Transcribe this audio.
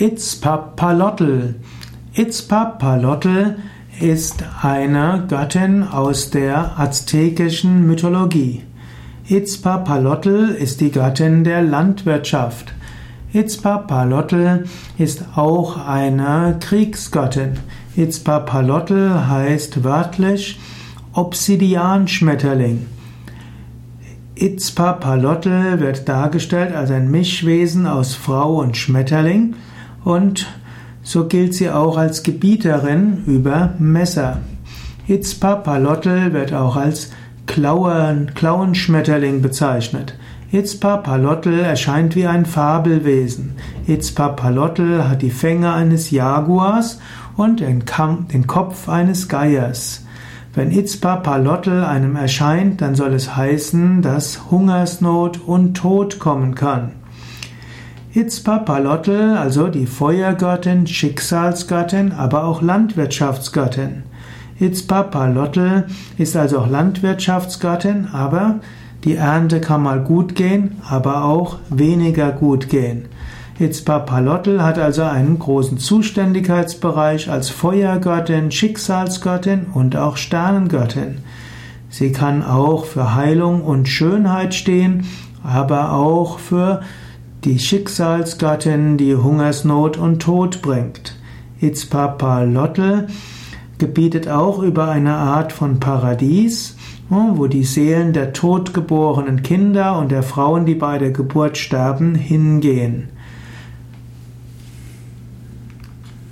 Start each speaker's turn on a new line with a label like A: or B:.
A: Itzpapalotl. Itzpapalotl ist eine Göttin aus der aztekischen Mythologie. Itzpapalotl ist die Göttin der Landwirtschaft. Itzpapalotl ist auch eine Kriegsgöttin. Itzpapalotl heißt wörtlich Obsidianschmetterling. Itzpapalotl wird dargestellt als ein Mischwesen aus Frau und Schmetterling und so gilt sie auch als Gebieterin über Messer. Itzpapalotl wird auch als Klauen, Klauenschmetterling bezeichnet. Itzpapalotl erscheint wie ein Fabelwesen. Itzpapalotl hat die Fänge eines Jaguars und den, Kamm, den Kopf eines Geiers. Wenn Itzpapalotl einem erscheint, dann soll es heißen, dass Hungersnot und Tod kommen kann. Itzpapalotl, also die Feuergöttin, Schicksalsgöttin, aber auch Landwirtschaftsgöttin. Itzpapalotl ist also auch Landwirtschaftsgöttin, aber die Ernte kann mal gut gehen, aber auch weniger gut gehen. Itzpapalotl hat also einen großen Zuständigkeitsbereich als Feuergöttin, Schicksalsgöttin und auch Sternengöttin. Sie kann auch für Heilung und Schönheit stehen, aber auch für die Schicksalsgöttin, die Hungersnot und Tod bringt. Itzpapalotl gebietet auch über eine Art von Paradies, wo die Seelen der totgeborenen Kinder und der Frauen, die bei der Geburt sterben, hingehen.